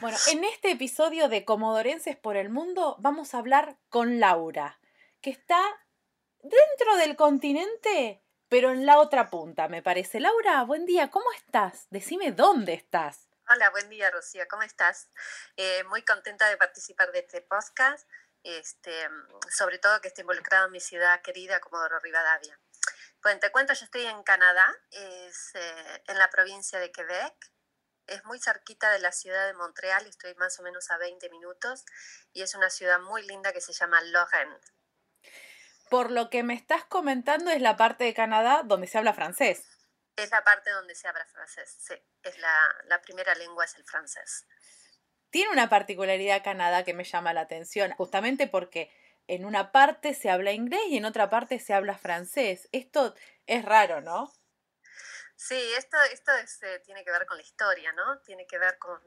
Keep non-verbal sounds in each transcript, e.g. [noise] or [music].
Bueno, en este episodio de Comodorenses por el Mundo vamos a hablar con Laura, que está dentro del continente, pero en la otra punta, me parece. Laura, buen día, ¿cómo estás? Decime dónde estás. Hola, buen día, Rocío, ¿cómo estás? Eh, muy contenta de participar de este podcast, este, sobre todo que esté involucrado en mi ciudad querida, Comodoro Rivadavia. Bueno, te cuento, yo estoy en Canadá, es eh, en la provincia de Quebec, es muy cerquita de la ciudad de Montreal, estoy más o menos a 20 minutos, y es una ciudad muy linda que se llama Lorraine. Por lo que me estás comentando es la parte de Canadá donde se habla francés. Es la parte donde se habla francés, sí. Es la, la primera lengua es el francés. Tiene una particularidad Canadá que me llama la atención, justamente porque en una parte se habla inglés y en otra parte se habla francés. Esto es raro, ¿no? Sí, esto, esto eh, tiene que ver con la historia, ¿no? Tiene que ver con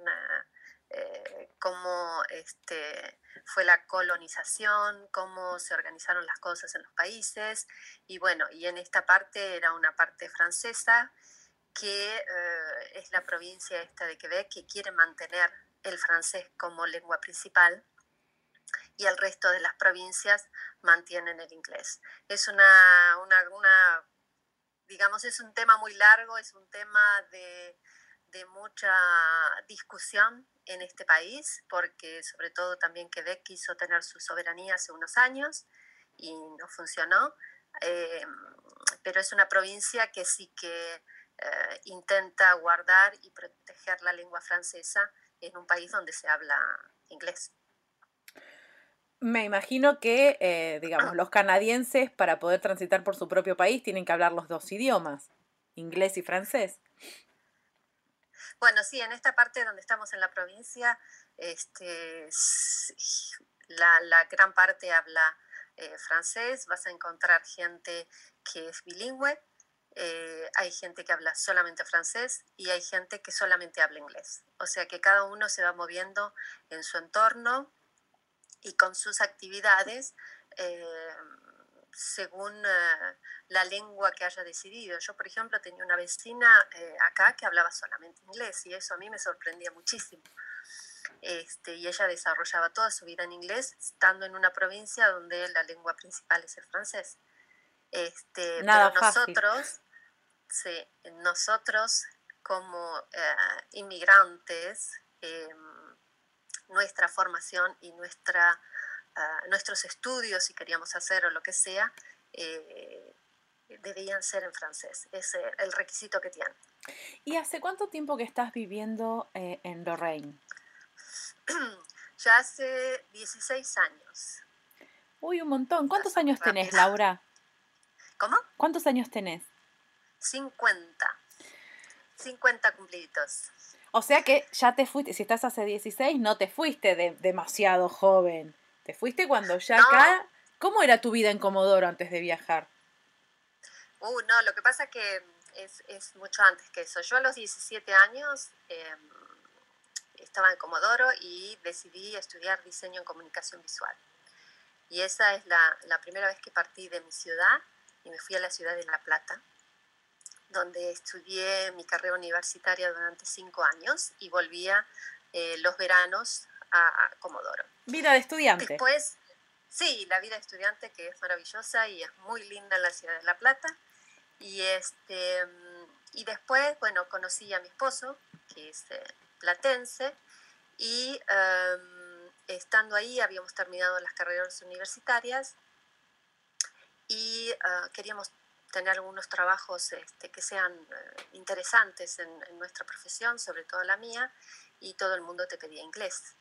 eh, cómo este, fue la colonización, cómo se organizaron las cosas en los países. Y bueno, y en esta parte era una parte francesa que eh, es la provincia esta de Quebec que quiere mantener el francés como lengua principal y el resto de las provincias mantienen el inglés. Es una, una digamos, es un tema muy largo, es un tema de, mucha discusión en este país, porque sobre todo también Quebec quiso tener su soberanía hace unos años y no funcionó, eh, pero es una provincia que sí que eh, intenta guardar y proteger la lengua francesa en un país donde se habla inglés. Me imagino que, eh, digamos, los canadienses para poder transitar por su propio país tienen que hablar los dos idiomas, inglés y francés. Bueno, sí, en esta parte donde estamos en la provincia, este, la, gran parte habla eh, francés, vas a encontrar gente que es bilingüe, eh, hay gente que habla solamente francés y hay gente que solamente habla inglés. O sea que cada uno se va moviendo en su entorno y con sus actividades eh, según eh, la lengua que haya decidido. Yo, por ejemplo, tenía una vecina eh, acá que hablaba solamente inglés y eso a mí me sorprendía muchísimo. Este, y ella desarrollaba toda su vida en inglés, estando en una provincia donde la lengua principal es el francés. Este, Nada pero nosotros, sí, nosotros como inmigrantes, em, nuestra formación y nuestra, ah, nuestros estudios, si queríamos hacer o lo que sea, eh, debían ser en francés. Es el requisito que tienen. ¿Y hace cuánto tiempo que estás viviendo eh, en Lorraine? [clears throat] ya hace 16 años. Uy, un montón. ¿Cuántos años tenés, Laura? [laughs] ¿Cómo? ¿Cuántos años tenés? 50. 50 cumplidos. O sea que ya te fuiste, si estás hace 16, no te fuiste de, demasiado joven. Te fuiste cuando ya acá... ¿Cómo era tu vida en Comodoro antes de viajar? Uh, no, lo que pasa es que es, mucho antes que eso. Yo a los 17 años em, estaba en Comodoro y decidí estudiar diseño en comunicación visual. Y esa es la, la primera vez que partí de mi ciudad y me fui a la ciudad de La Plata donde estudié mi carrera universitaria durante cinco años y volvía eh, los veranos a, Comodoro. Vida de estudiante. Después, sí, la vida de estudiante que es maravillosa y es muy linda en la ciudad de La Plata. Y, este, y después, bueno, conocí a mi esposo, que es eh, platense, y em, estando ahí habíamos terminado las carreras universitarias y uh, queríamos tener algunos trabajos este, que sean eh, interesantes en, nuestra profesión, sobre todo la mía, y todo el mundo te pedía inglés.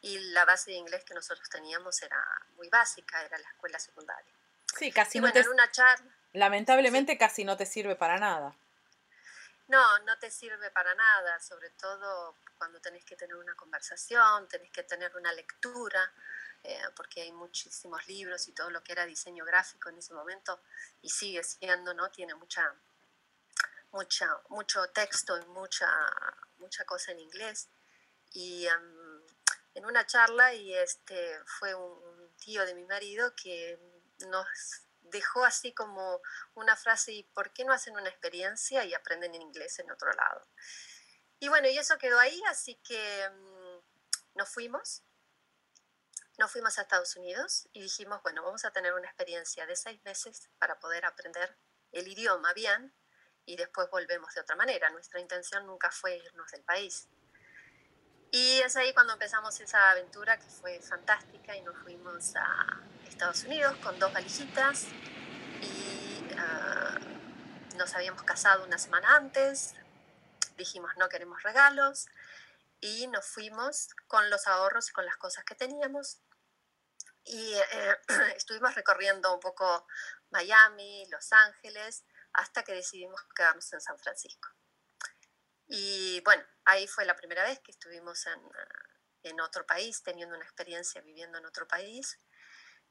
Y la base de inglés que nosotros teníamos era muy básica, era la escuela secundaria. Sí, casi no te... en una charla... Lamentablemente casi no te sirve para nada. No, no te sirve para nada, sobre todo cuando tenés que tener una conversación, tenés que tener una lectura, eh, porque hay muchísimos libros y todo lo que era diseño gráfico en ese momento, y sigue siendo, ¿no? Tiene mucha, mucha, mucho texto y mucha, mucha cosa en inglés. Y em, en una charla, y este fue un tío de mi marido que nos dejó así como una frase, ¿y por qué no hacen una experiencia y aprenden en inglés en otro lado? Y bueno, y eso quedó ahí, así que mm, nos fuimos, nos fuimos a Estados Unidos y dijimos, bueno, vamos a tener una experiencia de seis meses para poder aprender el idioma bien y después volvemos de otra manera. Nuestra intención nunca fue irnos del país. Y es ahí cuando empezamos esa aventura que fue fantástica y nos fuimos a Estados Unidos con dos valijitas y ah, nos habíamos casado una semana antes, dijimos no queremos regalos y nos fuimos con los ahorros y con las cosas que teníamos y eh, [clears throat] estuvimos recorriendo un poco Miami, Los Ángeles, hasta que decidimos quedarnos en San Francisco. Y bueno, ahí fue la primera vez que estuvimos en, en otro país, teniendo una experiencia viviendo en otro país.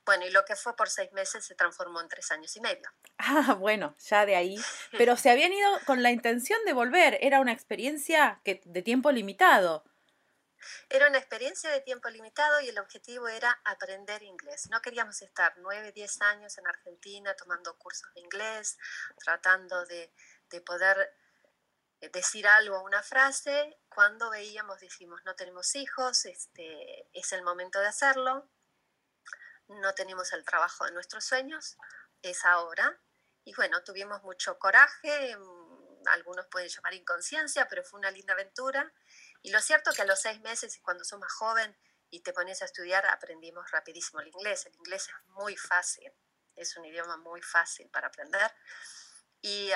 Bueno, y lo que fue por seis meses se transformó en tres años y medio. Ah, bueno, ya de ahí. [laughs] Pero se habían ido con la intención de volver. Era una experiencia que, de tiempo limitado. Era una experiencia de tiempo limitado y el objetivo era aprender inglés. No queríamos estar nueve, diez años en Argentina tomando cursos de inglés, tratando de, de poder eh, decir algo, una frase. Cuando veíamos, decimos, no tenemos hijos, este, es el momento de hacerlo no tenemos el trabajo de nuestros sueños, es ahora. Y bueno, tuvimos mucho coraje, mm, algunos pueden llamar inconsciencia, pero fue una linda aventura. Y lo cierto es que a los seis meses, cuando sos más joven y te pones a estudiar, aprendimos rapidísimo el inglés. El inglés es muy fácil, es un idioma muy fácil para aprender. Y,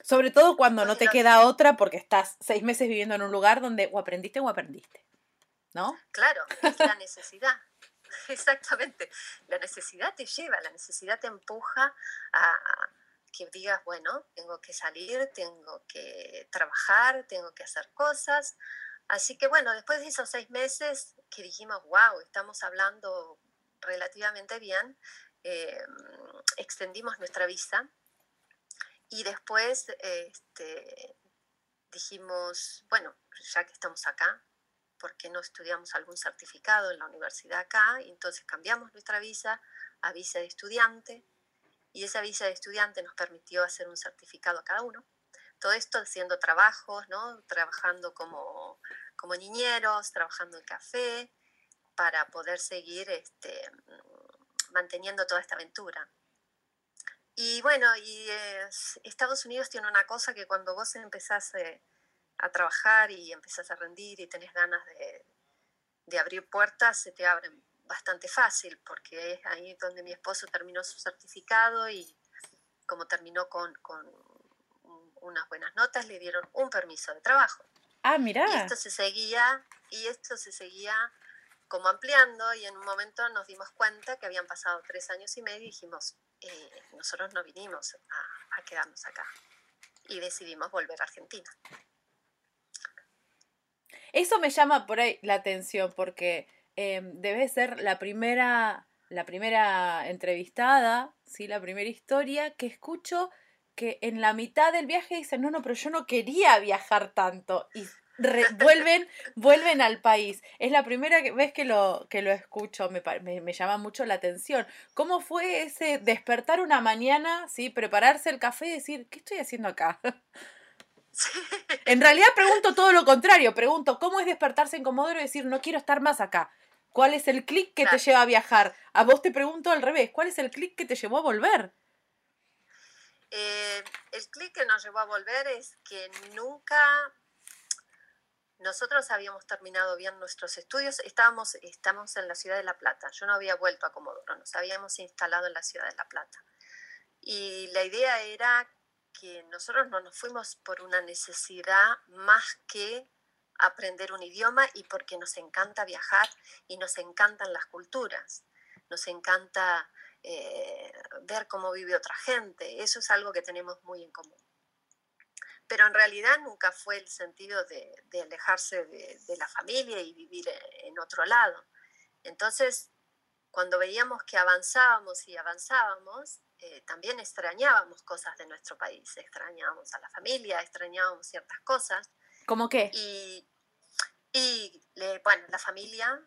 Sobre todo cuando no te queda otra porque estás seis meses viviendo en un lugar donde o aprendiste o aprendiste, ¿no? Claro, es la necesidad. [laughs] Exactamente. La necesidad te lleva, la necesidad te empuja a que digas, bueno, tengo que salir, tengo que trabajar, tengo que hacer cosas. Así que bueno, después de esos seis meses que dijimos, wow, estamos hablando relativamente bien, eh, extendimos nuestra visa y después este, dijimos, bueno, ya que estamos acá, porque no estudiamos algún certificado en la universidad acá, y entonces cambiamos nuestra visa a visa de estudiante, y esa visa de estudiante nos permitió hacer un certificado a cada uno. Todo esto haciendo trabajos, ¿no? trabajando como, como niñeros, trabajando en café, para poder seguir este, manteniendo toda esta aventura. Y bueno, y Estados Unidos tiene una cosa que cuando vos empezás eh, a trabajar y empezás a rendir y tenés ganas de, de abrir puertas, se te abren bastante fácil, porque es ahí donde mi esposo terminó su certificado y como terminó con, con unas buenas notas, le dieron un permiso de trabajo. Ah, mira. Y esto se seguía, y esto se seguía como ampliando y en un momento nos dimos cuenta que habían pasado tres años y medio y dijimos, eh, nosotros no vinimos a, a quedarnos acá y decidimos volver a Argentina. Eso me llama por ahí la atención porque em, debe ser la primera, la primera entrevistada, ¿sí? la primera historia que escucho que en la mitad del viaje dicen, no, no, pero yo no quería viajar tanto. Y vuelven, [laughs] vuelven al país. Es la primera vez que lo, que lo escucho, me, me, me, llama mucho la atención. ¿Cómo fue ese despertar una mañana, ¿sí? prepararse el café y decir, ¿qué estoy haciendo acá? [laughs] En realidad pregunto todo lo contrario, pregunto cómo es despertarse en Comodoro y decir no quiero estar más acá. ¿Cuál es el clic que te lleva a viajar? A vos te pregunto al revés, ¿cuál es el clic que te llevó a volver? Eh, el clic que nos llevó a volver es que nunca nosotros habíamos terminado bien nuestros estudios, estábamos, estamos en la ciudad de La Plata, yo no había vuelto a Comodoro, nos habíamos instalado en la ciudad de La Plata. Y la idea era que nosotros no nos fuimos por una necesidad más que aprender un idioma y porque nos encanta viajar y nos encantan las culturas, nos encanta eh, ver cómo vive otra gente, eso es algo que tenemos muy en común. pero en realidad nunca fue el sentido de, alejarse de, la familia y vivir en otro lado. Entonces, cuando veíamos que avanzábamos y avanzábamos, eh, también extrañábamos cosas de nuestro país, extrañábamos a la familia, extrañábamos ciertas cosas. ¿Cómo qué? Y, y bueno, la familia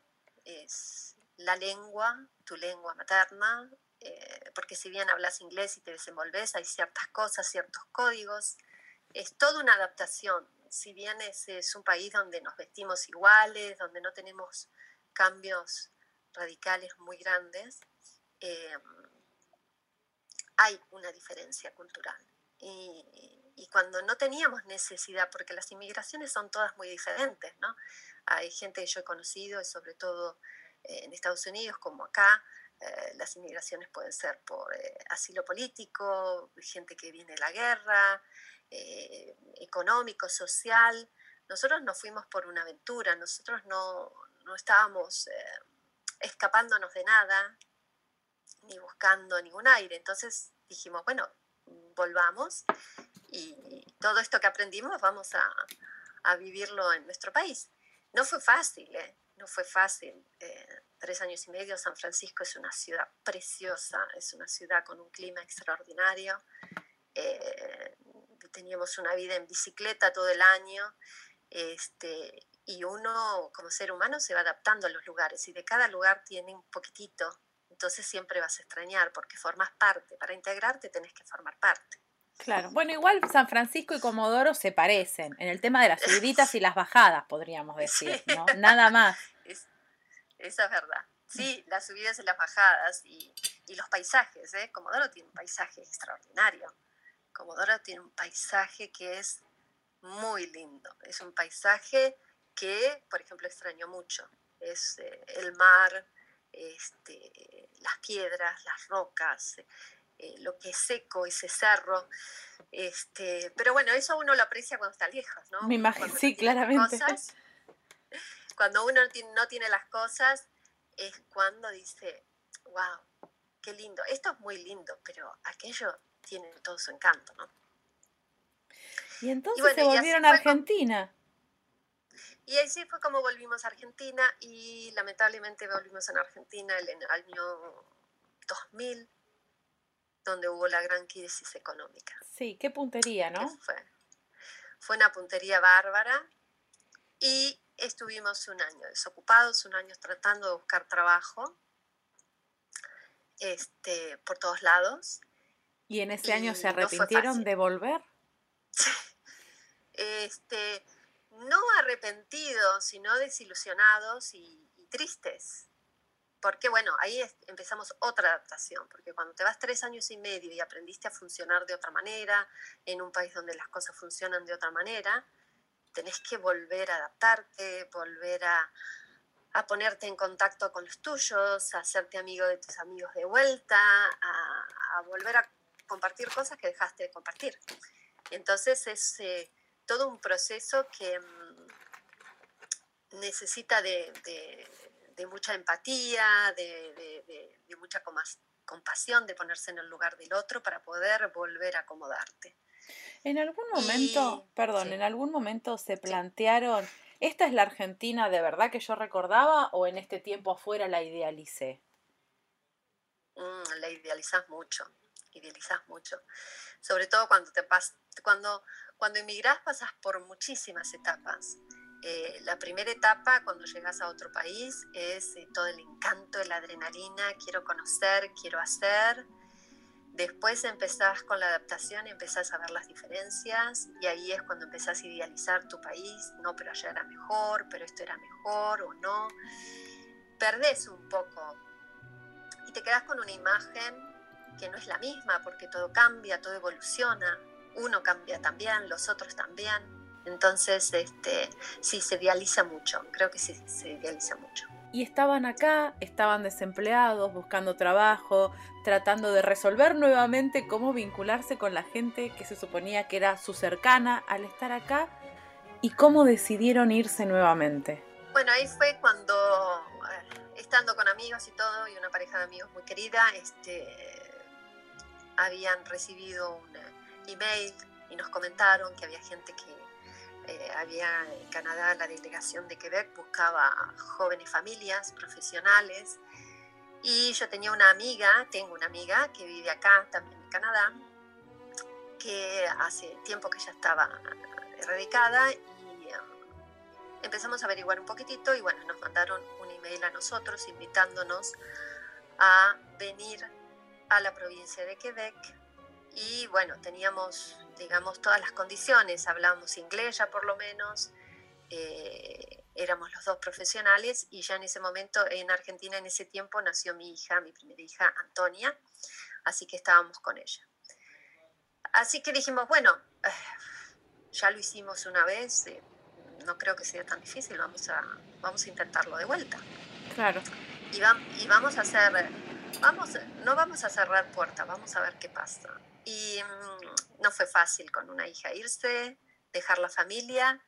es la lengua, tu lengua materna, eh, porque si bien hablas inglés y te desenvolves, hay ciertas cosas, ciertos códigos, es toda una adaptación. Si bien es, es un país donde nos vestimos iguales, donde no tenemos cambios radicales muy grandes, eh, hay una diferencia cultural. Y, cuando no teníamos necesidad, porque las inmigraciones son todas muy diferentes, ¿no? Hay gente que yo he conocido, sobre todo eh, en Estados Unidos como acá, eh, las inmigraciones pueden ser por asilo político, gente que viene de la guerra, económico, social. Nosotros no fuimos por una aventura, nosotros no, no estábamos escapándonos de nada, ni buscando ningún aire. Entonces dijimos, bueno, volvamos y todo esto que aprendimos vamos a, vivirlo en nuestro país. No fue fácil, ¿eh? no fue fácil. Eh, tres años y medio, San Francisco es una ciudad preciosa, es una ciudad con un clima extraordinario. Eh, teníamos una vida en bicicleta todo el año este, y uno como ser humano se va adaptando a los lugares y de cada lugar tiene un poquitito, entonces siempre vas a extrañar porque formas parte, para integrarte tenés que formar parte. Claro, bueno, igual San Francisco y Comodoro se parecen en el tema de las subiditas y las bajadas, podríamos decir, ¿no? [laughs] Nada más. Esa es verdad. Sí, las subidas y las bajadas y, y los paisajes, ¿eh? Comodoro tiene un paisaje extraordinario. Comodoro tiene un paisaje que es muy lindo. Es un paisaje que, por ejemplo, extraño mucho. Es eh, el mar, este, las piedras, las rocas, eh, lo que es seco, ese cerro. Este, pero bueno, eso uno lo aprecia cuando está lejos, ¿no? Me imagino, sí, claramente. Cuando uno no tiene las cosas, es cuando dice, wow, qué lindo. Esto es muy lindo, pero aquello tiene todo su encanto, ¿no? Y entonces se volvieron a Argentina. Y así fue como volvimos a Argentina y lamentablemente volvimos a Argentina en el año 2000, donde hubo la gran crisis económica. Sí, qué puntería, ¿no? Fue, fue una puntería bárbara y estuvimos un año desocupados, un año tratando de buscar trabajo este, por todos lados. ¿Y en ese año se arrepintieron de volver? [laughs] este, no arrepentidos, sino desilusionados y, tristes. Porque bueno, ahí empezamos otra adaptación, porque cuando te vas tres años y medio y aprendiste a funcionar de otra manera, en un país donde las cosas funcionan de otra manera, tenés que volver a adaptarte, volver a, ponerte en contacto con los tuyos, a hacerte amigo de tus amigos de vuelta, a, a volver a compartir cosas que dejaste de compartir. Entonces es eh, todo un proceso que mm, necesita de, mucha empatía, de, mucha compasión, de ponerse en el lugar del otro para poder volver a acomodarte. En algún momento, perdón, en algún momento se plantearon, ¿esta es la Argentina de verdad que yo recordaba o en este tiempo afuera la idealicé? Mm, la idealizás mucho, idealizás mucho sobre todo cuando te pas cuando, cuando emigrás pasas por muchísimas etapas. Eh, la primera etapa cuando llegas a otro país es eh, todo el encanto, la adrenalina, quiero conocer, quiero hacer. Después empezás con la adaptación y empezás a ver las diferencias y ahí es cuando empezás a idealizar tu país, no, pero allá era mejor, pero esto era mejor o no. Perdés un poco y te quedas con una imagen que no es la misma porque todo cambia, todo evoluciona, uno cambia también, los otros también. Entonces, este, sí, se idealiza mucho, creo que sí, se idealiza mucho. Y estaban acá, estaban desempleados, buscando trabajo, tratando de resolver nuevamente cómo vincularse con la gente que se suponía que era su cercana al estar acá y cómo decidieron irse nuevamente. Bueno, ahí fue cuando, estando con amigos y todo, y una pareja de amigos muy querida, este, habían recibido un email y nos comentaron que había gente que eh, había en Canadá, la delegación de Quebec buscaba jóvenes familias profesionales. Y yo tenía una amiga, tengo una amiga que vive acá también en Canadá, que hace tiempo que ya estaba erradicada y um, empezamos a averiguar un poquitito y bueno, nos mandaron un email a nosotros invitándonos a venir a la provincia de Quebec. Y bueno, teníamos, digamos, todas las condiciones, hablábamos inglés ya por lo menos, eh, éramos los dos profesionales y ya en ese momento en Argentina en ese tiempo nació mi hija, mi primera hija Antonia, así que estábamos con ella. Así que dijimos, bueno, eh, ya lo hicimos una vez, eh, no creo que sea tan difícil, vamos a, vamos a intentarlo de vuelta. Claro. Y, y vamos a hacer, vamos, no vamos a cerrar puerta, vamos a ver qué pasa. Y mm, no fue fácil con una hija irse, dejar la familia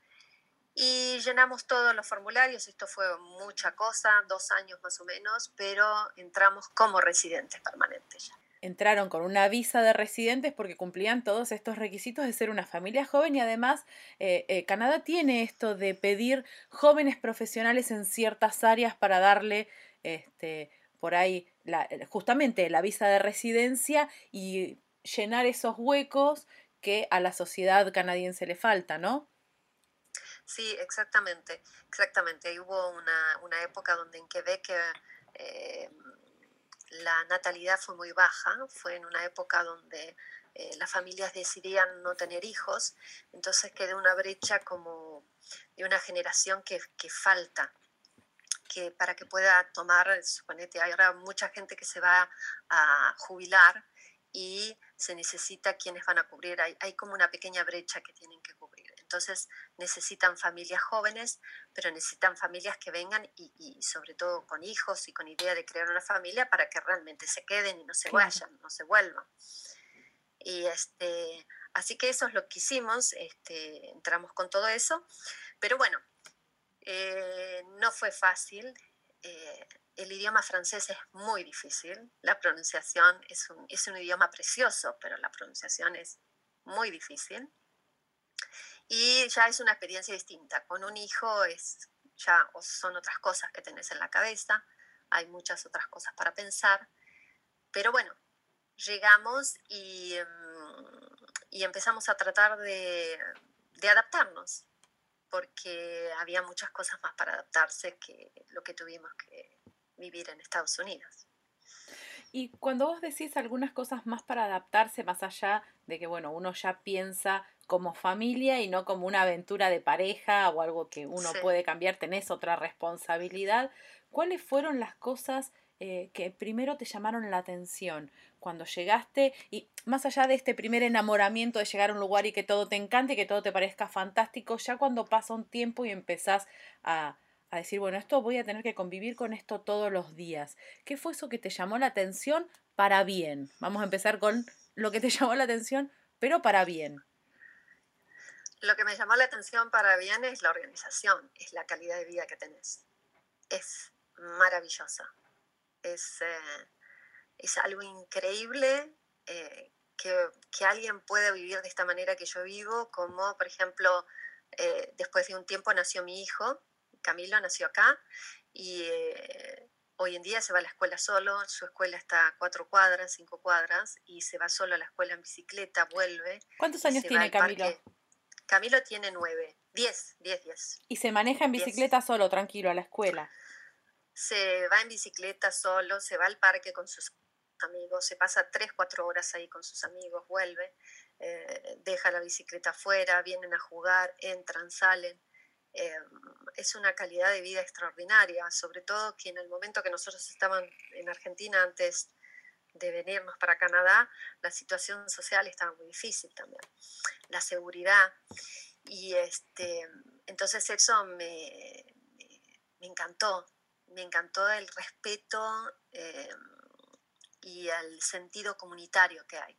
y llenamos todos los formularios, esto fue mucha cosa, dos años más o menos, pero entramos como residentes permanentes ya. Entraron con una visa de residentes porque cumplían todos estos requisitos de ser una familia joven y además eh, eh, Canadá tiene esto de pedir jóvenes profesionales en ciertas áreas para darle este, por ahí justamente la visa de residencia y llenar esos huecos que a la sociedad canadiense le falta, ¿no? Sí, exactamente, exactamente. Hubo una, una época donde en Quebec eh, la natalidad fue muy baja, fue en una época donde eh, las familias decidían no tener hijos, entonces quedó una brecha como de una generación que, que falta, que para que pueda tomar, suponete, hay mucha gente que se va a jubilar y se necesita quienes van a cubrir, hay, hay como una pequeña brecha que tienen que cubrir. Entonces necesitan familias jóvenes, pero necesitan familias que vengan y, sobre todo con hijos y con idea de crear una familia para que realmente se queden y no se vayan, no se vuelvan. Y este, así que eso es lo que hicimos, este, entramos con todo eso, pero bueno, eh, no fue fácil. Eh, el idioma francés es muy difícil, la pronunciación es un, es un idioma precioso, pero la pronunciación es muy difícil y ya es una experiencia distinta. Con un hijo es, ya son otras cosas que tenés en la cabeza, hay muchas otras cosas para pensar, pero bueno, llegamos y, mm, y empezamos a tratar de, de adaptarnos, porque había muchas cosas más para adaptarse que lo que tuvimos que vivir en Estados Unidos. Y cuando vos decís algunas cosas más para adaptarse, más allá de que, bueno, uno ya piensa como familia y no como una aventura de pareja o algo que uno puede cambiar, tenés otra responsabilidad. ¿Cuáles fueron las cosas eh, que primero te llamaron la atención cuando llegaste y más allá de este primer enamoramiento de llegar a un lugar y que todo te encante y que todo te parezca fantástico, ya cuando pasa un tiempo y empezás a, a decir, bueno, esto voy a tener que convivir con esto todos los días. ¿Qué fue eso que te llamó la atención para bien? Vamos a empezar con lo que te [laughs] llamó la atención, pero para bien. Lo que me llamó la atención para bien es la organización, es la calidad de vida que tenés. Es maravillosa. Es, eh, es algo increíble eh, que, que, alguien pueda vivir de esta manera que yo vivo, como por ejemplo, eh, después de un tiempo nació mi hijo, Camilo nació acá, y hoy en día se va a la escuela solo, su escuela está a cuatro cuadras, cinco cuadras, y se va solo a la escuela en bicicleta, vuelve. ¿Cuántos años tiene Camilo? Camilo tiene nueve, diez, diez, diez. ¿Y se maneja en bicicleta solo, tranquilo, a la escuela? Se va en bicicleta solo, se va al parque con sus amigos, se pasa tres, cuatro horas ahí con sus amigos, vuelve, eh, deja la bicicleta afuera, vienen a jugar, entran, salen. Eh, es una calidad de vida extraordinaria, sobre todo que en el momento que nosotros estábamos en Argentina antes de venirnos para Canadá, la situación social estaba muy difícil también, la seguridad. Y este, entonces eso me, me, encantó, me encantó el respeto eh, y el sentido comunitario que hay.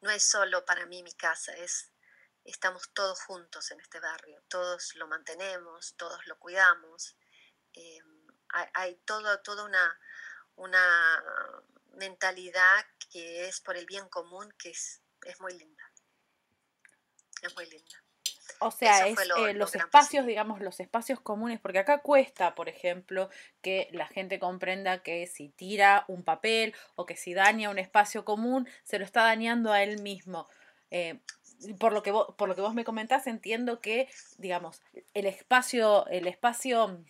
No es solo para mí mi casa, es estamos todos juntos en este barrio, todos lo mantenemos, todos lo cuidamos. Eh, hay, hay todo, toda una, una mentalidad que es por el bien común, que es, es muy linda. es muy linda. O sea, es eh, los espacios, digamos, los espacios comunes, porque acá cuesta, por ejemplo, que la gente comprenda que si tira un papel o que si daña un espacio común, se lo está dañando a él mismo. Eh, por lo que vos, por lo que vos me comentás, entiendo que, digamos, el espacio, el espacio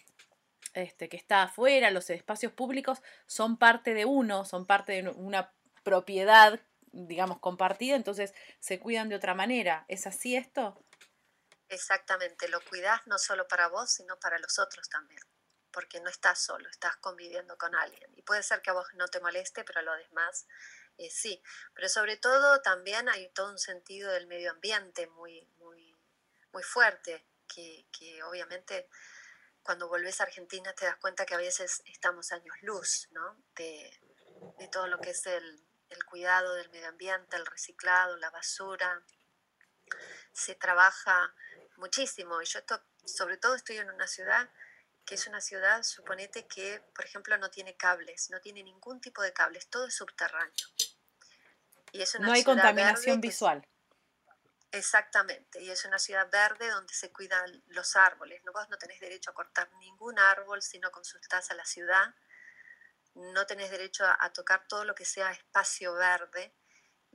este, que está afuera, los espacios públicos, son parte de uno, son parte de una propiedad, digamos, compartida, entonces se cuidan de otra manera. ¿Es así esto? Exactamente, lo cuidas no solo para vos, sino para los otros también, porque no estás solo, estás conviviendo con alguien. Y puede ser que a vos no te moleste, pero a los demás eh, sí. Pero sobre todo también hay todo un sentido del medio ambiente muy, muy, muy fuerte, que, que obviamente cuando volvés a Argentina te das cuenta que a veces estamos años luz, ¿no? De, de todo lo que es el, el cuidado del medio ambiente, el reciclado, la basura. Se trabaja muchísimo. Y yo esto, sobre todo estoy en una ciudad que es una ciudad, suponete que, por ejemplo, no tiene cables, no tiene ningún tipo de cables, todo es subterráneo. Y es una no hay contaminación visual. exactamente, y es una ciudad verde donde se cuidan los árboles. ¿no? Vos no tenés derecho a cortar ningún árbol si no consultás a la ciudad. No tenés derecho a, tocar todo lo que sea espacio verde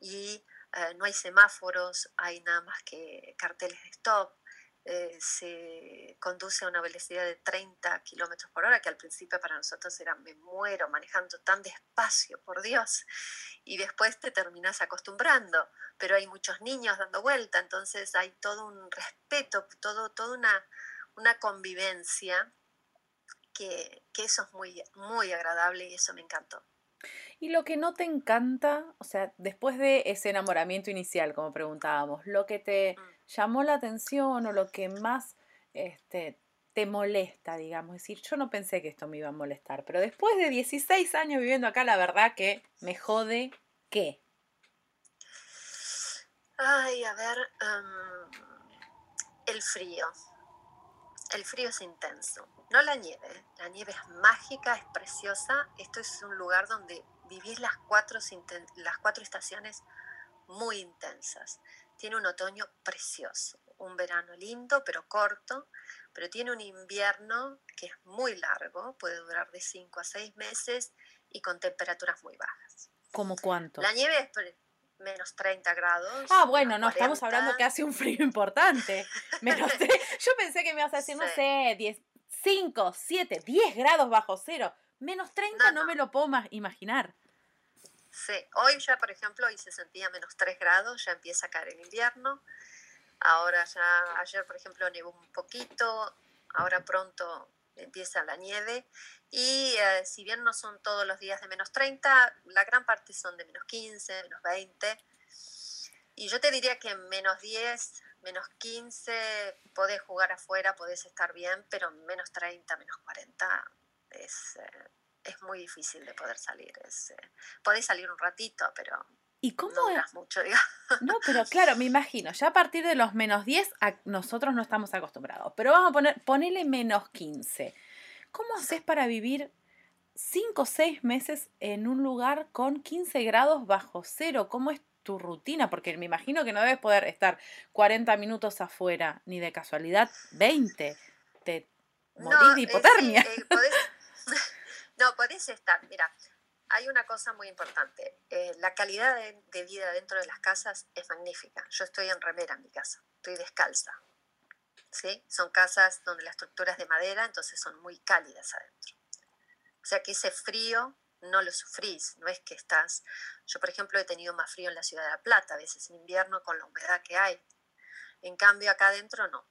y eh, no hay semáforos, hay nada más que carteles de stop. Eh, se conduce a una velocidad de 30 kilómetros por hora, que al principio para nosotros era me muero manejando tan despacio, por Dios, y después te terminas acostumbrando, pero hay muchos niños dando vuelta, entonces hay todo un respeto, todo, toda una, una convivencia que, que eso es muy, muy agradable y eso me encantó. Y lo que no te encanta, o sea, después de ese enamoramiento inicial, como preguntábamos, lo que te... Mm llamó la atención o lo que más este, te molesta, digamos. Es decir, yo no pensé que esto me iba a molestar, pero después de 16 años viviendo acá, la verdad que me jode qué. Ay, a ver, em, el frío. El frío es intenso. No la nieve. La nieve es mágica, es preciosa. Esto es un lugar donde vivís las cuatro, las cuatro estaciones muy intensas. Tiene un otoño precioso, un verano lindo pero corto, pero tiene un invierno que es muy largo, puede durar de 5 a 6 meses y con temperaturas muy bajas. ¿Cómo cuánto? La nieve es menos 30 grados. Ah, bueno, no, estamos hablando que hace un frío importante. Menos [laughs] Yo pensé que me ibas a decir, no sé, 10, 5, 7, 10 grados bajo cero. Menos 30 no, no me lo puedo imaginar. Sí, hoy ya, por ejemplo, hoy se sentía menos 3 grados, ya empieza a caer el invierno. Ahora ya, ayer, por ejemplo, nevó un poquito, ahora pronto empieza la nieve. Y eh, si bien no son todos los días de menos 30, la gran parte son de menos 15, menos 20. Y yo te diría que menos 10, menos 15, podés jugar afuera, podés estar bien, pero menos 30, menos 40 es... Eh, es muy difícil de poder salir. Es, eh, podés salir un ratito, pero ¿Y cómo no mucho, [laughs] No, pero claro, me imagino, ya a partir de los menos 10 nosotros no estamos acostumbrados, pero vamos a poner, ponerle menos 15. ¿Cómo haces para vivir 5 o 6 meses en un lugar con 15 grados bajo cero? ¿Cómo es tu rutina? Porque me imagino que no debes poder estar 40 minutos afuera, ni de casualidad 20. Te morís de eh, hipotermia. Eh, No, podés estar, mira, hay una cosa muy importante. Eh, la calidad de, vida dentro de las casas es magnífica. Yo estoy en remera en mi casa, estoy descalza. ¿sí? Son casas donde la estructura es de madera, entonces son muy cálidas adentro. O sea que ese frío no lo sufrís, no es que estás... Yo, por ejemplo, he tenido más frío en la ciudad de La Plata, a veces en invierno con la humedad que hay. En cambio, acá adentro no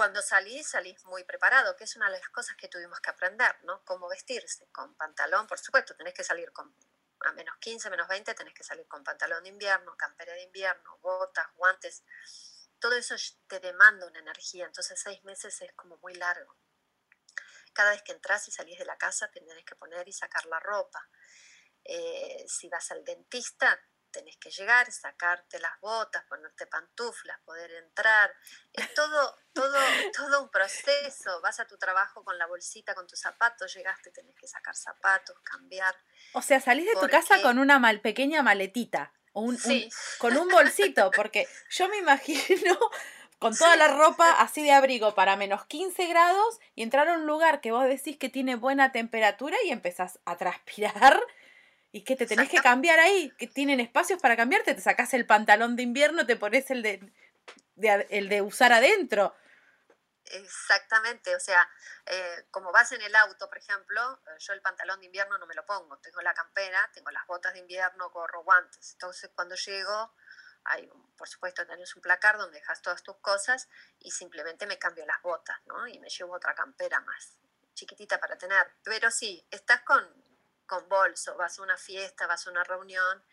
cuando salís, salís muy preparado, que es una de las cosas que tuvimos que aprender, ¿no? Cómo vestirse, con pantalón, por supuesto, tenés que salir con a menos 15, menos 20, tenés que salir con pantalón de invierno, campera de invierno, botas, guantes. Todo eso te demanda una energía, entonces seis meses es como muy largo. Cada vez que entras y salís de la casa, tenés que poner y sacar la ropa. Eh, si vas al dentista, tenés que llegar, sacarte las botas, ponerte pantuflas, poder entrar. Es todo, todo, [laughs] todo un proceso. Vas a tu trabajo con la bolsita, con tus zapatos, llegaste, tenés que sacar zapatos, cambiar. O sea, salís de tu casa con una mal, pequeña maletita. un, [laughs] con un bolsito, porque yo me imagino [laughs] con toda la ropa así de abrigo para menos 15 grados y entrar a un lugar que vos decís que tiene buena temperatura y empezás a transpirar y que te tenés que cambiar ahí, que tienen espacios para cambiarte, te sacás el pantalón de invierno, te pones el de, el de usar adentro. Exactamente, o sea, eh, como vas en el auto, por ejemplo, eh, yo el pantalón de invierno no me lo pongo, tengo la campera, tengo las botas de invierno, gorro, guantes. Entonces, cuando llego, hay, por supuesto, tenés un placar donde dejas todas tus cosas y simplemente me cambio las botas, ¿no? Y me llevo otra campera más chiquitita para tener. Pero sí, estás con, con bolso, vas a una fiesta, vas a una reunión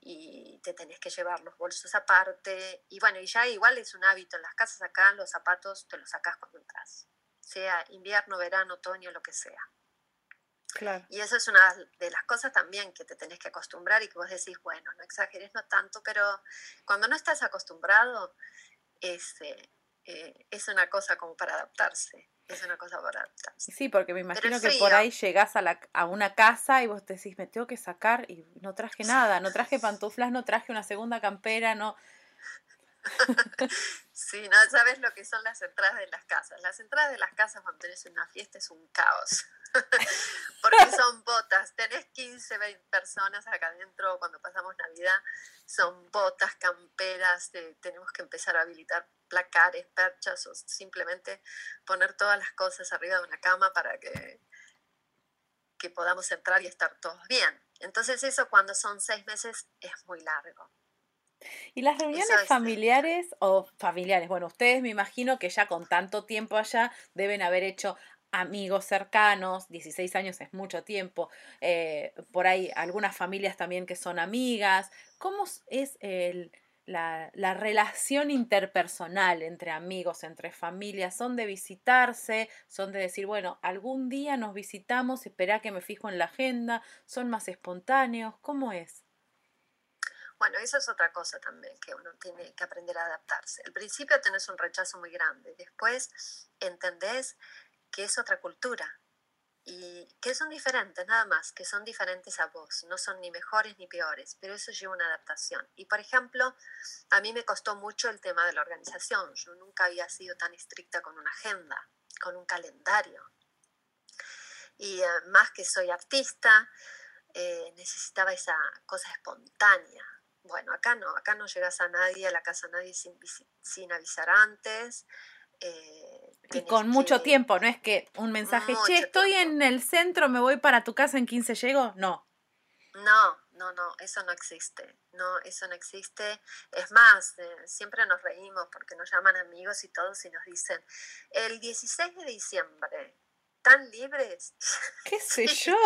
y te tenés que llevar los bolsos aparte. Y bueno, y ya igual es un hábito en las casas acá, los zapatos te los sacás cuando entras, sea invierno, verano, otoño, lo que sea. Claro. Y eso es una de las cosas también que te tenés que acostumbrar y que vos decís, bueno, no exageres, no tanto, pero cuando no estás acostumbrado, es, eh, eh, es una cosa como para adaptarse. Es una cosa para Sí, porque me imagino que por ahí llegás a, la, a una casa y vos te decís, me tengo que sacar y no traje nada, no traje pantuflas, no traje una segunda campera, no... [laughs] sí, no sabes lo que son las entradas de las casas. Las entradas de las casas cuando tenés una fiesta es un caos. [laughs] Porque son botas. Tenés 15, 20 personas acá adentro cuando pasamos Navidad. Son botas, camperas. tenemos que empezar a habilitar placares, perchas o simplemente poner todas las cosas arriba de una cama para que, que podamos entrar y estar todos bien. Entonces eso cuando son seis meses es muy largo. Y las reuniones familiares o familiares, bueno, ustedes me imagino que ya con tanto tiempo allá deben haber hecho amigos cercanos, 16 años es mucho tiempo, eh, por ahí algunas familias también que son amigas. ¿Cómo es el, la, la, relación interpersonal entre amigos, entre familias? ¿Son de visitarse? ¿Son de decir, bueno, algún día nos visitamos, espera que me fijo en la agenda? ¿Son más espontáneos? ¿Cómo es? Bueno, eso es otra cosa también que uno tiene que aprender a adaptarse. Al principio tenés un rechazo muy grande, después entendés que es otra cultura y que son diferentes, nada más, que son diferentes a vos, no son ni mejores ni peores, pero eso lleva una adaptación. Y por ejemplo, a mí me costó mucho el tema de la organización, yo nunca había sido tan estricta con una agenda, con un calendario. Y eh, más que soy artista, eh, necesitaba esa cosa espontánea, bueno, acá no, acá no llegas a nadie, a la casa a nadie sin, sin avisar antes. Eh, y con mucho tiempo, no es que un mensaje, che, estoy en el centro, me voy para tu casa en 15 llego, no. No, no, no, eso no existe, no, eso no existe. Es más, eh, siempre nos reímos porque nos llaman amigos y todos y nos dicen, el 16 de diciembre, ¿tan libres? ¿Qué sé [laughs] yo?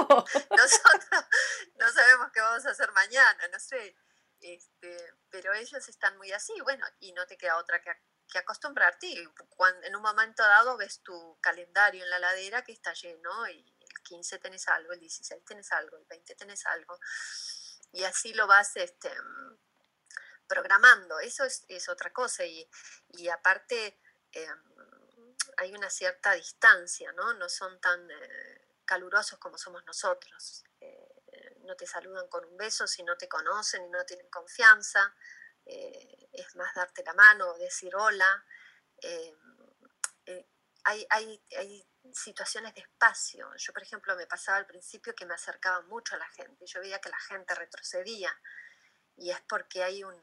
Nosotros no sabemos qué vamos a hacer mañana, no sé. Este, pero ellos están muy así, bueno, y no te queda otra que, acostumbrarte. Cuando, en un momento dado ves tu calendario en la ladera que está lleno y el 15 tenés algo, el 16 tenés algo, el 20 tenés algo. Y así lo vas este, programando. Eso es, otra cosa. Y, y aparte em, hay una cierta distancia, ¿no? No son tan eh, calurosos como somos nosotros. No te saludan con un beso si no te conocen y no tienen confianza, eh, es más darte la mano, decir hola. Eh, eh, hay, hay, hay, situaciones de espacio. Yo, por ejemplo, me pasaba al principio que me acercaba mucho a la gente, yo veía que la gente retrocedía y es porque hay un,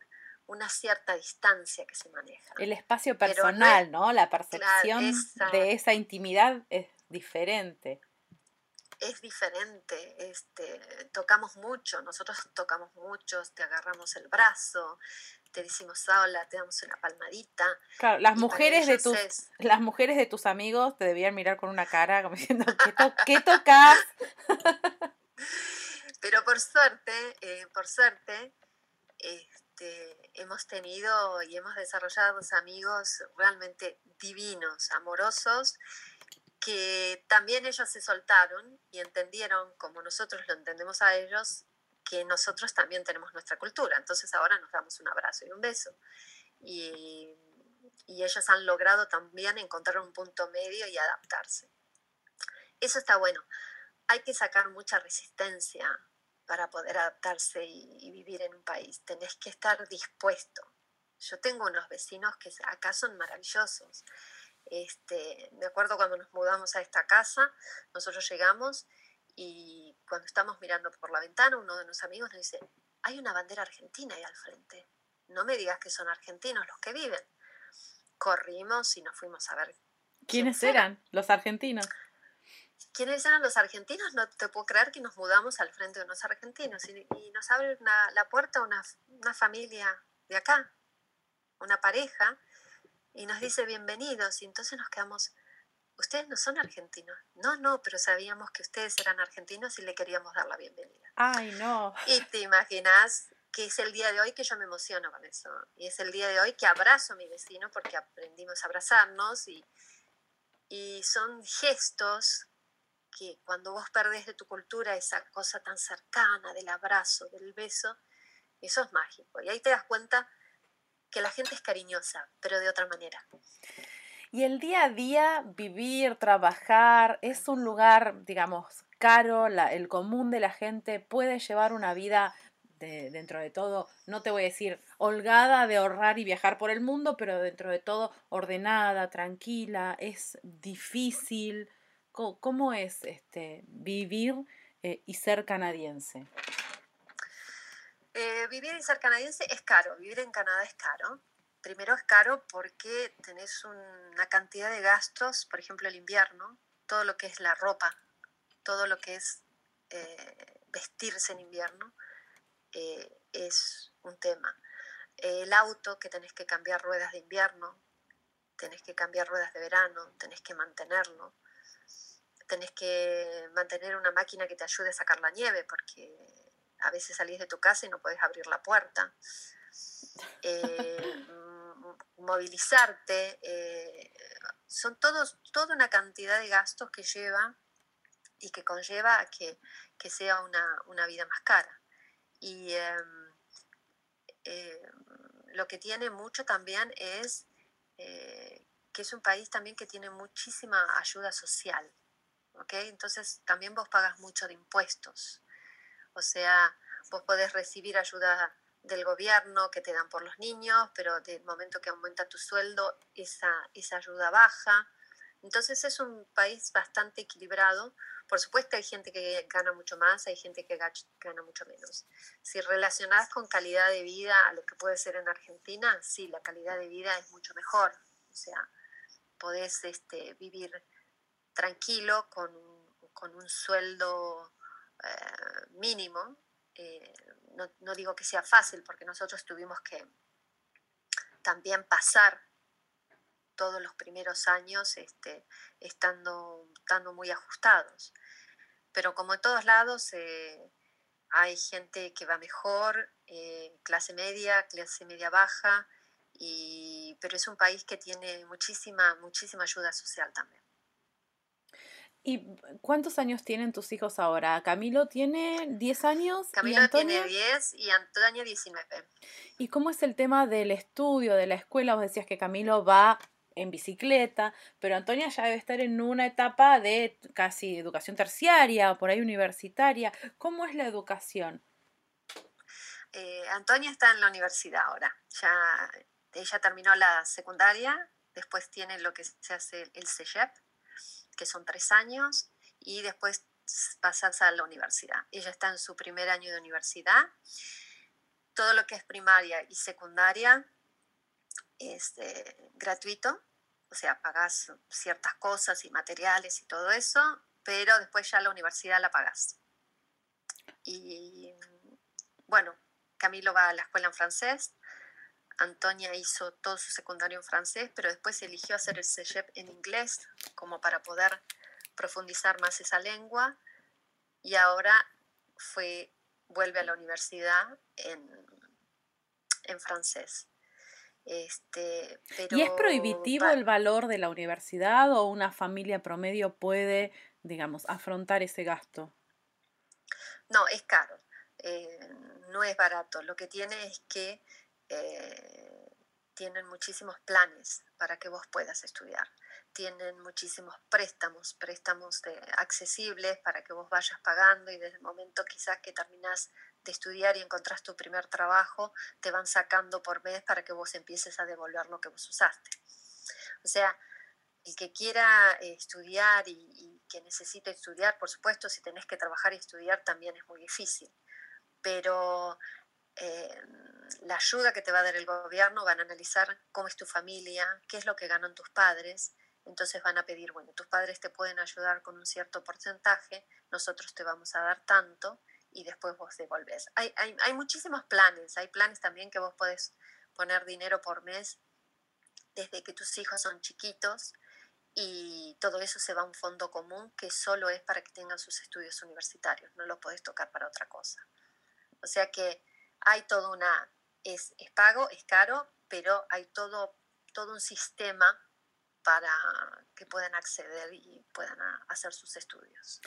una cierta distancia que se maneja. El espacio personal, ¿no? La percepción de esa intimidad es diferente es diferente, este, tocamos mucho, nosotros tocamos mucho, te agarramos el brazo, te decimos hola, te damos una palmadita. Claro, las mujeres de tus [laughs] las mujeres de tus amigos te debían mirar con una cara como diciendo ¿qué, tocas? [laughs] Pero por suerte, eh, por suerte, este, hemos tenido y hemos desarrollado amigos realmente divinos, amorosos que también ellos se soltaron y entendieron, como nosotros lo entendemos a ellos, que nosotros también tenemos nuestra cultura. Entonces ahora nos damos un abrazo y un beso. Y, ellos han logrado también encontrar un punto medio y adaptarse. Eso está bueno. Hay que sacar mucha resistencia para poder adaptarse y, vivir en un país. Tenés que estar dispuesto. Yo tengo unos vecinos que acá son maravillosos. Este, me acuerdo cuando nos mudamos a esta casa, nosotros llegamos y cuando estamos mirando por la ventana, uno de nuestros amigos nos dice, hay una bandera argentina ahí al frente. No me digas que son argentinos los que viven. Corrimos y nos fuimos a ver. ¿Quiénes eran? Los argentinos. ¿Quiénes eran los argentinos? No te puedo creer que nos mudamos al frente de unos argentinos y, nos abre la puerta una, una familia de acá, una pareja, y nos dice bienvenidos. Y entonces nos quedamos, ustedes no son argentinos. No, no, pero sabíamos que ustedes eran argentinos y le queríamos dar la bienvenida. Ay, no. Y te imaginas que es el día de hoy que yo me emociono con eso. Y es el día de hoy que abrazo a mi vecino porque aprendimos a abrazarnos y, y son gestos que cuando vos perdés de tu cultura esa cosa tan cercana del abrazo, del beso, eso es mágico. Y ahí te das cuenta que la gente es cariñosa, pero de otra manera. Y el día a día, vivir, trabajar, es un lugar, digamos, caro, el común de la gente puede llevar una vida dentro de todo, no te voy a decir holgada de ahorrar y viajar por el mundo, pero dentro de todo ordenada, tranquila, es difícil. ¿Cómo, es este, vivir eh, y ser canadiense? Eh, vivir y ser canadiense es caro, vivir en Canadá es caro. Primero es caro porque tenés una cantidad de gastos, por ejemplo el invierno, todo lo que es la ropa, todo lo que es eh, vestirse en invierno, eh, es un tema. El auto, que tenés que cambiar ruedas de invierno, tenés que cambiar ruedas de verano, tenés que mantenerlo, tenés que mantener una máquina que te ayude a sacar la nieve, porque a veces salís de tu casa y no puedes abrir la puerta. [laughs] Eh, movilizarte, eh, son todos, toda una cantidad de gastos que lleva y que conlleva a que, sea una vida más cara. Y em, em, lo que tiene mucho también es eh, que es un país también que tiene muchísima ayuda social. Entonces también vos pagas mucho de impuestos. O sea, vos podés recibir ayuda del gobierno que te dan por los niños, pero del momento que aumenta tu sueldo, esa, esa ayuda baja. Entonces es un país bastante equilibrado por supuesto hay gente que gana mucho más, hay gente que gana mucho menos. Si relacionas con calidad de vida a lo que puede ser en Argentina, sí, la calidad de vida es mucho mejor. O sea, podés este, vivir tranquilo con, un sueldo eh, mínimo. Eh, no, no digo que sea fácil, porque nosotros tuvimos que también pasar todos los primeros años este, estando, estando muy ajustados. Pero como en todos lados, eh, hay gente que va mejor, clase media, clase media baja, y, pero es un país que tiene muchísima, muchísima ayuda social también. ¿Y cuántos años tienen tus hijos ahora? Camilo tiene 10 años. Camilo tiene 10 y Antonia 19. ¿Y cómo es el tema del estudio, de la escuela? Vos decías que Camilo va en bicicleta, pero Antonia ya debe estar en una etapa de casi educación terciaria o por ahí universitaria. ¿Cómo es la educación? Eh, Antonia está en la universidad ahora. Ya, ella terminó la secundaria, después tiene lo que se hace el CEGEP, que son tres años, y después pasas a la universidad. Ella está en su primer año de universidad. Todo lo que es primaria y secundaria es eh, gratuito o sea, pagas ciertas cosas y materiales y todo eso, pero después ya la universidad la pagas. Y bueno, Camilo va a la escuela en francés, Antonia hizo todo su secundario en francés, pero después eligió hacer el CEGEP en inglés como para poder profundizar más esa lengua y ahora fue, vuelve a la universidad en, en francés. Este, ¿Y es prohibitivo el valor de la universidad o una familia promedio puede, digamos, afrontar ese gasto? No, es caro, eh, no es barato. Lo que tiene es que eh, tienen muchísimos planes para que vos puedas estudiar. tienen muchísimos préstamos, préstamos de, accesibles para que vos vayas pagando y desde el momento quizás que terminás de estudiar y encontrás tu primer trabajo, te van sacando por mes para que vos empieces a devolver lo que vos usaste. O sea, el que quiera eh, estudiar y, que necesite estudiar, por supuesto, si tenés que trabajar y estudiar también es muy difícil, pero eh, la ayuda que te va a dar el gobierno van a analizar cómo es tu familia, qué es lo que ganan tus padres, entonces van a pedir, bueno, tus padres te pueden ayudar con un cierto porcentaje, nosotros te vamos a dar tanto y después vos devolvés. Hay, hay, hay muchísimos planes, hay planes también que vos podés poner dinero por mes desde que tus hijos son chiquitos y todo eso se va a un fondo común que solo es para que tengan sus estudios universitarios, no lo podés tocar para otra cosa. O sea que hay todo una, es, es pago, es caro, pero hay todo, todo un sistema para que puedan acceder y puedan hacer sus estudios.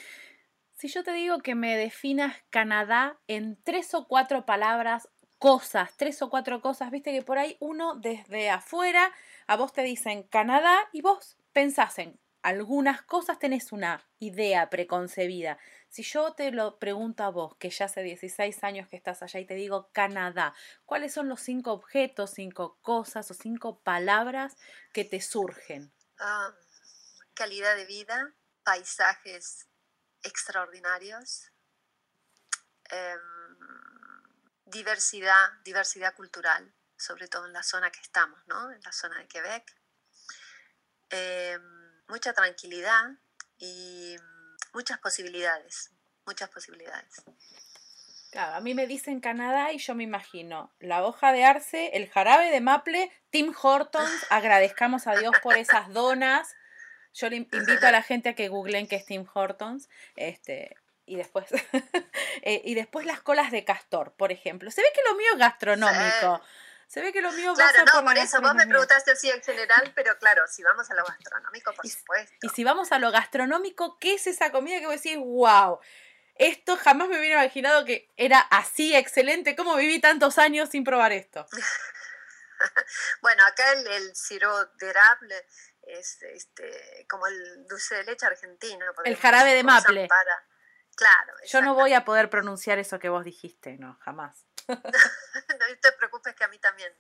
Si yo te digo que me definas Canadá en tres o cuatro palabras, cosas, tres o cuatro cosas, viste que por ahí uno desde afuera a vos te dicen Canadá y vos pensás en algunas cosas, tenés una idea preconcebida. Si yo te lo pregunto a vos, que ya hace 16 años que estás allá y te digo Canadá, ¿cuáles son los cinco objetos, cinco cosas o cinco palabras que te surgen? Ah, calidad de vida, paisajes extraordinarios, em, diversidad, diversidad cultural, sobre todo en la zona que estamos, ¿no? En la zona de Quebec. Em, mucha tranquilidad y muchas posibilidades, muchas posibilidades. Claro, a mí me dicen Canadá y yo me imagino la hoja de arce, el jarabe de maple, Tim Hortons, [laughs] agradezcamos a Dios por esas donas. Yo le invito a la gente a que googlen qué es Tim Hortons, este, y después, [laughs] eh, y después las colas de castor, por ejemplo. Se ve que lo mío es gastronómico. Se ve que lo mío claro, no, por, eso vos me preguntaste así en general, pero claro, si vamos a lo gastronómico, por supuesto. Y si vamos a lo gastronómico, ¿qué es esa comida que vos decís, wow? Esto jamás me hubiera imaginado que era así excelente. ¿Cómo viví tantos años sin probar esto? [laughs] bueno, acá el, el siro d'érable es este, como el dulce de leche argentino. El jarabe de maple. Claro. Yo no voy a poder pronunciar eso que vos dijiste, no, jamás. [laughs] no te preocupes que a mí también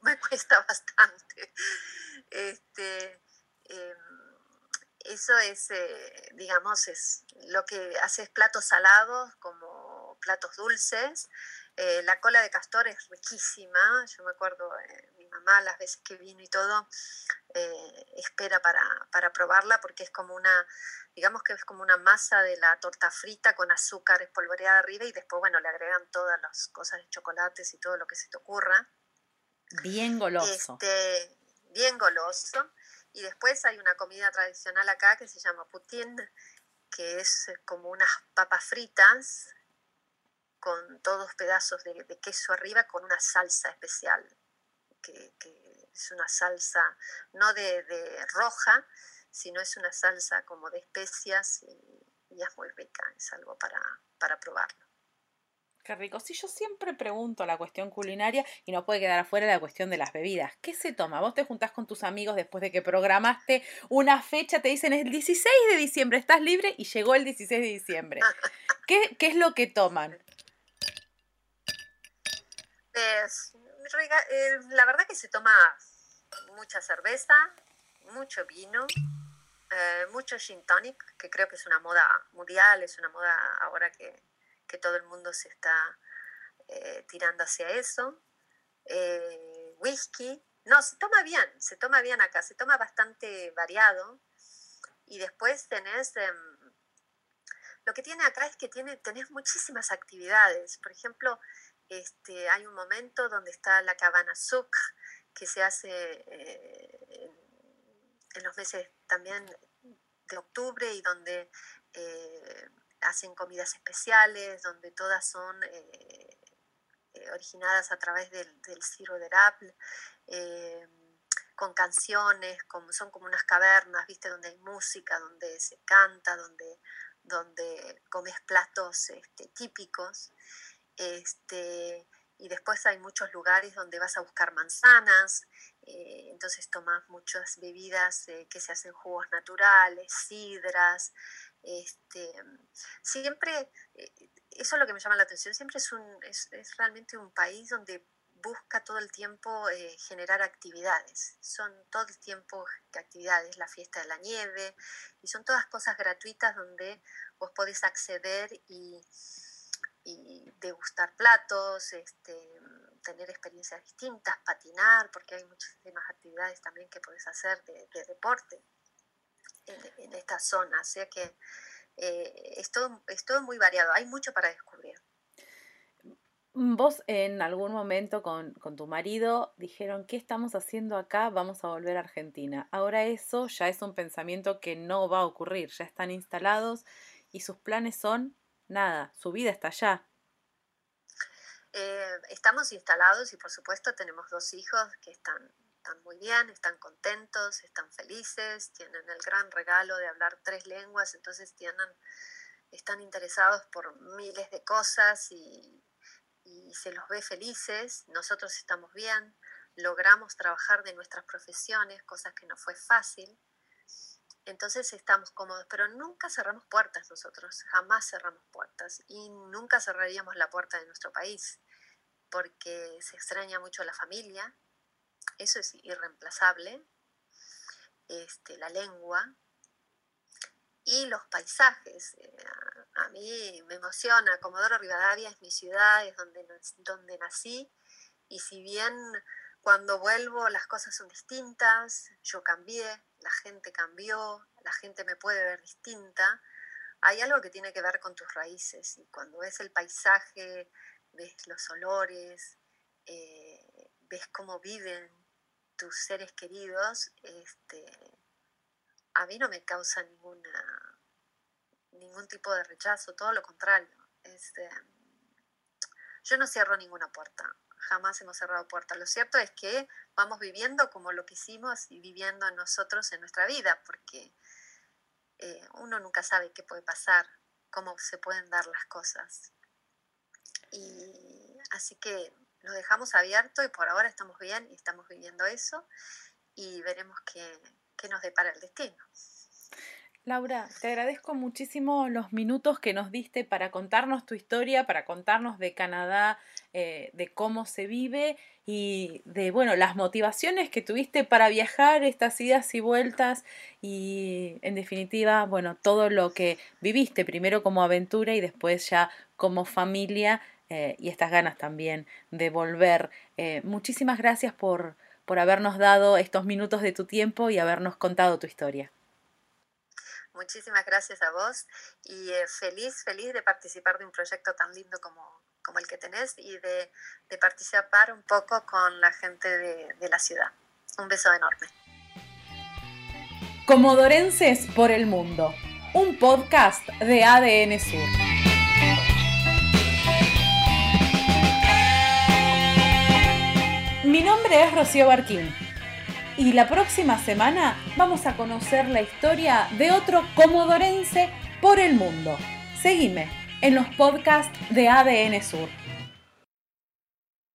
me, cuesta bastante. Este, em, eso es, eh, digamos, es lo que haces platos salados como platos dulces. Eh, la cola de castor es riquísima. Yo me acuerdo, eh, mi mamá las veces que vino y todo, espera para, para probarla porque es como una digamos que es como una masa de la torta frita con azúcar espolvoreada arriba y después, bueno, le agregan todas las cosas de chocolates y todo lo que se te ocurra. Bien goloso. Este, bien goloso. Y después hay una comida tradicional acá que se llama putín, que es como unas papas fritas con todos pedazos de, queso arriba con una salsa especial, que, es una salsa no de, de roja, si no es una salsa como de especias y, es muy rica, es algo para, para probarlo. Qué rico. Si yo siempre pregunto la cuestión culinaria y no puede quedar afuera la cuestión de las bebidas. ¿Qué se toma? Vos te juntás con tus amigos después de que programaste una fecha, te dicen es el 16 de diciembre, estás libre y llegó el 16 de diciembre. [laughs] ¿Qué, es lo que toman? Eh, la verdad que se toma mucha cerveza, mucho vino, eh, mucho gin tonic, que creo que es una moda mundial, es una moda ahora que, que todo el mundo se está eh, tirando hacia eso. Eh, whisky, no, se toma bien, se toma bien acá, se toma bastante variado. Y después tenés, em, lo que tiene acá es que tiene, tenés muchísimas actividades. Por ejemplo, este, hay un momento donde está la cabana Suk, que se hace en los meses también de octubre y donde eh, hacen comidas especiales, donde todas son eh, eh, originadas a través del, del Ciro de Rapple, con canciones, como, son como unas cavernas, ¿viste? Donde hay música, donde se canta, donde, donde comes platos este, típicos. Este, y después hay muchos lugares donde vas a buscar manzanas, eh, entonces tomas muchas bebidas eh, que se hacen jugos naturales, sidras, este, siempre, eh, eso es lo que me llama la atención, siempre es, un, es, realmente un país donde busca todo el tiempo generar actividades. Son todo el tiempo actividades, la fiesta de la nieve, y son todas cosas gratuitas donde vos podés acceder y, y degustar platos, este, tener experiencias distintas, patinar, porque hay muchísimas actividades también que puedes hacer de, deporte en, esta zona. O sea que eh, es, todo, muy variado, hay mucho para descubrir. Vos en algún momento con, con, tu marido dijeron, ¿qué estamos haciendo acá? Vamos a volver a Argentina. Ahora eso ya es un pensamiento que no va a ocurrir, ya están instalados y sus planes son nada, su vida está allá. Eh, estamos instalados y por supuesto tenemos dos hijos que están, muy bien, están contentos, están felices, tienen el gran regalo de hablar tres lenguas, entonces tienen, están interesados por miles de cosas y, y se los ve felices, nosotros estamos bien, logramos trabajar de nuestras profesiones, cosas que no fue fácil. Entonces estamos cómodos, pero nunca cerramos puertas nosotros, jamás cerramos puertas y nunca cerraríamos la puerta de nuestro país porque se extraña mucho la familia, eso es irreemplazable, este, la lengua y los paisajes. Eh, a, mí me emociona, Comodoro Rivadavia es mi ciudad, es donde, donde nací y si bien cuando vuelvo las cosas son distintas, yo cambié, la gente cambió, la gente me puede ver distinta. Hay algo que tiene que ver con tus raíces y cuando ves el paisaje, ves los olores, eh, ves cómo viven tus seres queridos, este, a mí no me causa ninguna, ningún tipo de rechazo, todo lo contrario. Este, yo no cierro ninguna puerta jamás hemos cerrado puertas. Lo cierto es que vamos viviendo como lo que hicimos y viviendo nosotros en nuestra vida, porque eh, uno nunca sabe qué puede pasar, cómo se pueden dar las cosas. Y así que lo dejamos abierto y por ahora estamos bien y estamos viviendo eso y veremos qué, qué nos depara el destino. Laura, te agradezco muchísimo los minutos que nos diste para contarnos tu historia, para contarnos de Canadá, eh, de cómo se vive y de, bueno, las motivaciones que tuviste para viajar, estas idas y vueltas y, en definitiva, bueno, todo lo que viviste, primero como aventura y después ya como familia eh, y estas ganas también de volver. Eh, muchísimas gracias por, por habernos dado estos minutos de tu tiempo y habernos contado tu historia. Muchísimas gracias a vos y feliz, feliz de participar de un proyecto tan lindo como, como el que tenés y de, de, participar un poco con la gente de, de la ciudad. Un beso enorme. Comodorenses por el Mundo, un podcast de ADN Sur. Mi nombre es Rocío Barquín y la próxima semana vamos a conocer la historia de otro comodorense por el mundo. Seguime en los podcasts de ADN Sur.